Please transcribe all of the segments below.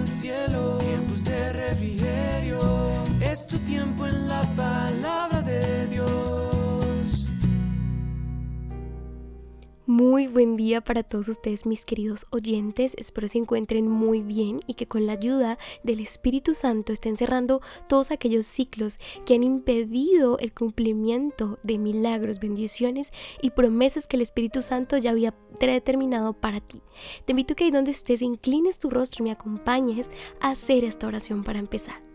el cielo, Muy buen día para todos ustedes mis queridos oyentes, espero se encuentren muy bien y que con la ayuda del Espíritu Santo estén cerrando todos aquellos ciclos que han impedido el cumplimiento de milagros, bendiciones y promesas que el Espíritu Santo ya había determinado para ti. Te invito a que ahí donde estés inclines tu rostro y me acompañes a hacer esta oración para empezar.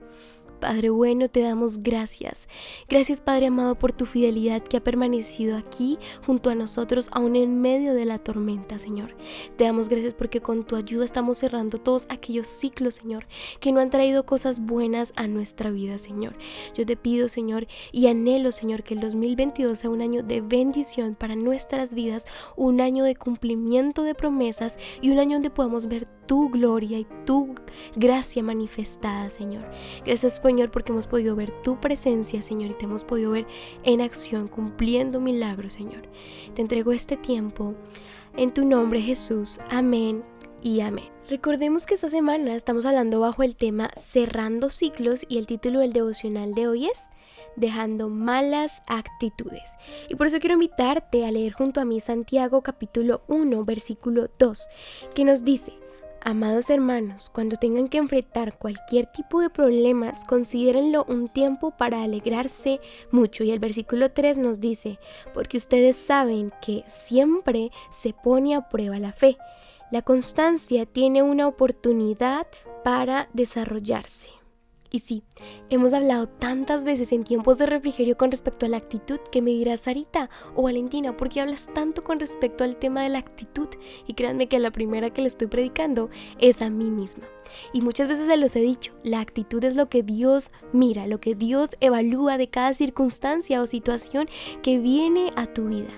Padre bueno, te damos gracias. Gracias Padre amado por tu fidelidad que ha permanecido aquí junto a nosotros aún en medio de la tormenta, Señor. Te damos gracias porque con tu ayuda estamos cerrando todos aquellos ciclos, Señor, que no han traído cosas buenas a nuestra vida, Señor. Yo te pido, Señor, y anhelo, Señor, que el 2022 sea un año de bendición para nuestras vidas, un año de cumplimiento de promesas y un año donde podamos ver tu gloria y tu gracia manifestada, Señor. Gracias, Señor, porque hemos podido ver tu presencia, Señor, y te hemos podido ver en acción, cumpliendo milagros, Señor. Te entrego este tiempo en tu nombre, Jesús. Amén y amén. Recordemos que esta semana estamos hablando bajo el tema Cerrando ciclos y el título del devocional de hoy es Dejando malas actitudes. Y por eso quiero invitarte a leer junto a mí Santiago capítulo 1 versículo 2 que nos dice, Amados hermanos, cuando tengan que enfrentar cualquier tipo de problemas, considérenlo un tiempo para alegrarse mucho. Y el versículo 3 nos dice, porque ustedes saben que siempre se pone a prueba la fe. La constancia tiene una oportunidad para desarrollarse. Y sí, hemos hablado tantas veces en tiempos de refrigerio con respecto a la actitud que me dirás Sarita o Valentina, ¿por qué hablas tanto con respecto al tema de la actitud? Y créanme que la primera que le estoy predicando es a mí misma. Y muchas veces se los he dicho, la actitud es lo que Dios mira, lo que Dios evalúa de cada circunstancia o situación que viene a tu vida.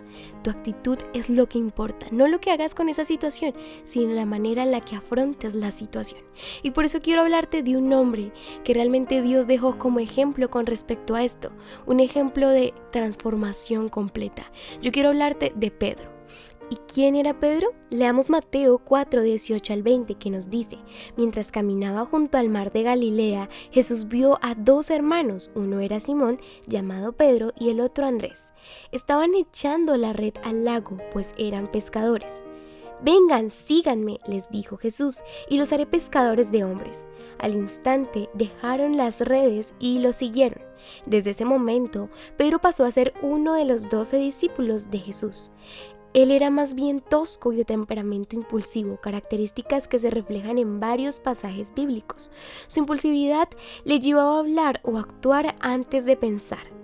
Tu actitud es lo que importa, no lo que hagas con esa situación, sino la manera en la que afrontas la situación. Y por eso quiero hablarte de un hombre que realmente Dios dejó como ejemplo con respecto a esto, un ejemplo de transformación completa. Yo quiero hablarte de Pedro. ¿Y quién era Pedro? Leamos Mateo 4, 18 al 20 que nos dice, mientras caminaba junto al mar de Galilea, Jesús vio a dos hermanos, uno era Simón, llamado Pedro, y el otro Andrés. Estaban echando la red al lago, pues eran pescadores. Vengan, síganme, les dijo Jesús, y los haré pescadores de hombres. Al instante dejaron las redes y lo siguieron. Desde ese momento, Pedro pasó a ser uno de los doce discípulos de Jesús. Él era más bien tosco y de temperamento impulsivo, características que se reflejan en varios pasajes bíblicos. Su impulsividad le llevaba a hablar o actuar antes de pensar.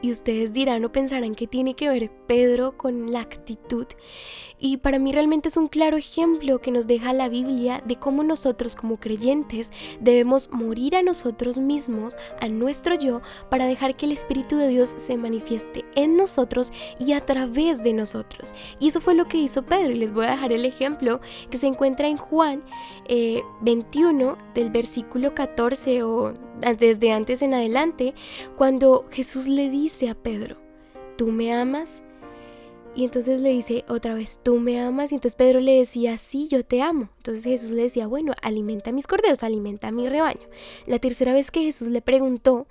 Y ustedes dirán o pensarán que tiene que ver Pedro con la actitud. Y para mí realmente es un claro ejemplo que nos deja la Biblia de cómo nosotros como creyentes debemos morir a nosotros mismos, a nuestro yo, para dejar que el Espíritu de Dios se manifieste en nosotros y a través de nosotros. Y eso fue lo que hizo Pedro. Y les voy a dejar el ejemplo que se encuentra en Juan 21 eh, del versículo 14 o desde antes en adelante, cuando Jesús le dice a Pedro, ¿tú me amas? Y entonces le dice otra vez, ¿tú me amas? Y entonces Pedro le decía, sí, yo te amo. Entonces Jesús le decía, bueno, alimenta mis corderos, alimenta mi rebaño. La tercera vez que Jesús le preguntó,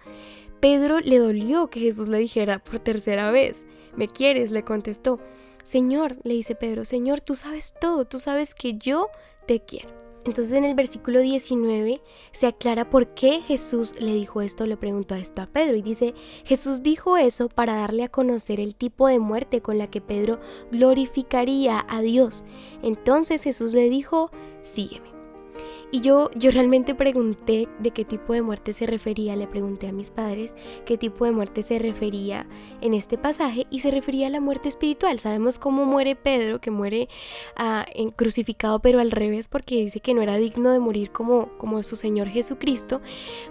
Pedro le dolió que Jesús le dijera por tercera vez, ¿me quieres? Le contestó, Señor, le dice Pedro, Señor, tú sabes todo, tú sabes que yo te quiero. Entonces en el versículo 19 se aclara por qué Jesús le dijo esto, le preguntó esto a Pedro y dice, Jesús dijo eso para darle a conocer el tipo de muerte con la que Pedro glorificaría a Dios. Entonces Jesús le dijo, sígueme. Y yo, yo realmente pregunté de qué tipo de muerte se refería, le pregunté a mis padres qué tipo de muerte se refería en este pasaje y se refería a la muerte espiritual. Sabemos cómo muere Pedro, que muere ah, en, crucificado pero al revés porque dice que no era digno de morir como, como su Señor Jesucristo,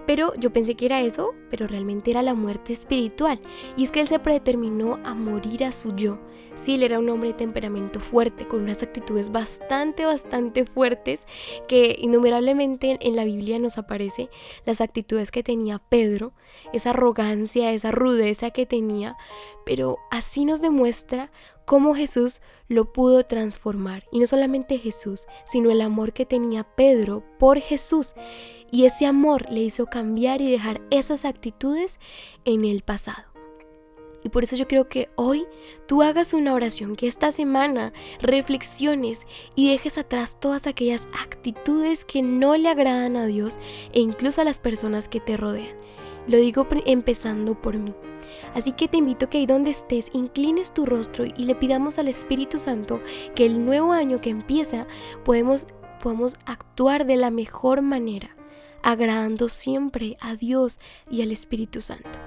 pero yo pensé que era eso, pero realmente era la muerte espiritual. Y es que él se predeterminó a morir a su yo. Sí, él era un hombre de temperamento fuerte, con unas actitudes bastante, bastante fuertes que innumerablemente en la Biblia nos aparece las actitudes que tenía Pedro, esa arrogancia, esa rudeza que tenía, pero así nos demuestra cómo Jesús lo pudo transformar. Y no solamente Jesús, sino el amor que tenía Pedro por Jesús. Y ese amor le hizo cambiar y dejar esas actitudes en el pasado. Y por eso yo creo que hoy tú hagas una oración, que esta semana reflexiones y dejes atrás todas aquellas actitudes que no le agradan a Dios e incluso a las personas que te rodean. Lo digo empezando por mí. Así que te invito que ahí donde estés, inclines tu rostro y le pidamos al Espíritu Santo que el nuevo año que empieza podamos actuar de la mejor manera, agradando siempre a Dios y al Espíritu Santo.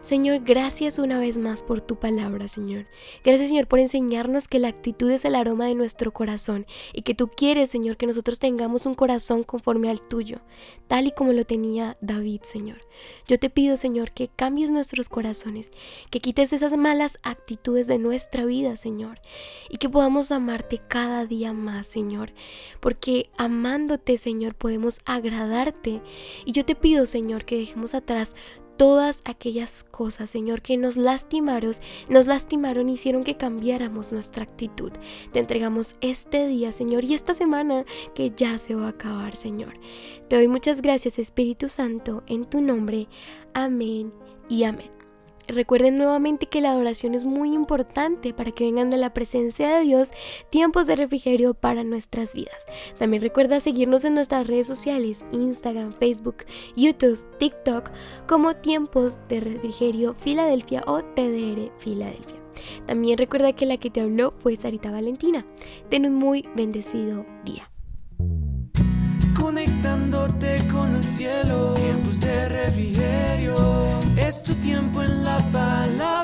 Señor, gracias una vez más por tu palabra, Señor. Gracias, Señor, por enseñarnos que la actitud es el aroma de nuestro corazón y que tú quieres, Señor, que nosotros tengamos un corazón conforme al tuyo, tal y como lo tenía David, Señor. Yo te pido, Señor, que cambies nuestros corazones, que quites esas malas actitudes de nuestra vida, Señor, y que podamos amarte cada día más, Señor, porque amándote, Señor, podemos agradarte. Y yo te pido, Señor, que dejemos atrás todas aquellas cosas, Señor, que nos lastimaron, nos lastimaron, hicieron que cambiáramos nuestra actitud. Te entregamos este día, Señor, y esta semana que ya se va a acabar, Señor. Te doy muchas gracias, Espíritu Santo, en tu nombre. Amén y amén. Recuerden nuevamente que la adoración es muy importante para que vengan de la presencia de Dios tiempos de refrigerio para nuestras vidas. También recuerda seguirnos en nuestras redes sociales, Instagram, Facebook, YouTube, TikTok, como tiempos de refrigerio Filadelfia o TDR Filadelfia. También recuerda que la que te habló fue Sarita Valentina. Ten un muy bendecido día. Conectándote con el cielo, tiempos de refrigerio es tu tiempo en la palabra